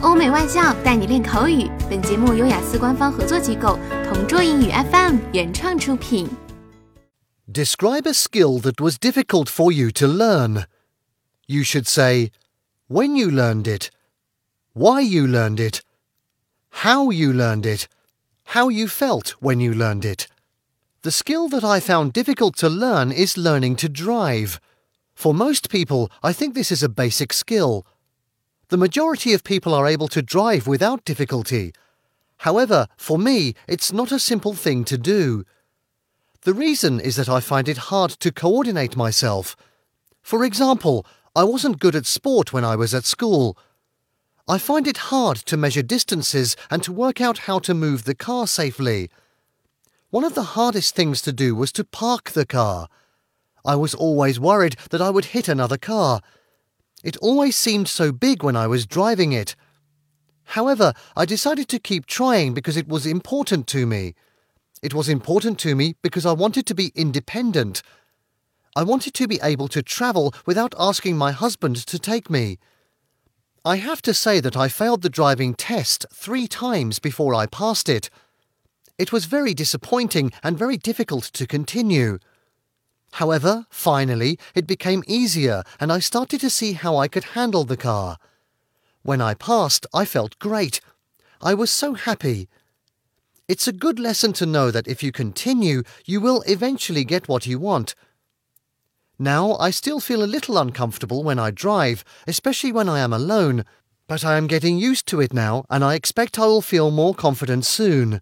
欧美外教带你练口语。本节目由雅思官方合作机构同桌英语 FM 原创出品。Describe a skill that was difficult for you to learn. You should say when you learned it, why you learned it, how you learned it, how you felt when you learned it. The skill that I found difficult to learn is learning to drive. For most people, I think this is a basic skill. The majority of people are able to drive without difficulty. However, for me, it's not a simple thing to do. The reason is that I find it hard to coordinate myself. For example, I wasn't good at sport when I was at school. I find it hard to measure distances and to work out how to move the car safely. One of the hardest things to do was to park the car. I was always worried that I would hit another car. It always seemed so big when I was driving it. However, I decided to keep trying because it was important to me. It was important to me because I wanted to be independent. I wanted to be able to travel without asking my husband to take me. I have to say that I failed the driving test three times before I passed it. It was very disappointing and very difficult to continue. However, finally, it became easier and I started to see how I could handle the car. When I passed, I felt great. I was so happy. It's a good lesson to know that if you continue, you will eventually get what you want. Now, I still feel a little uncomfortable when I drive, especially when I am alone, but I am getting used to it now and I expect I will feel more confident soon.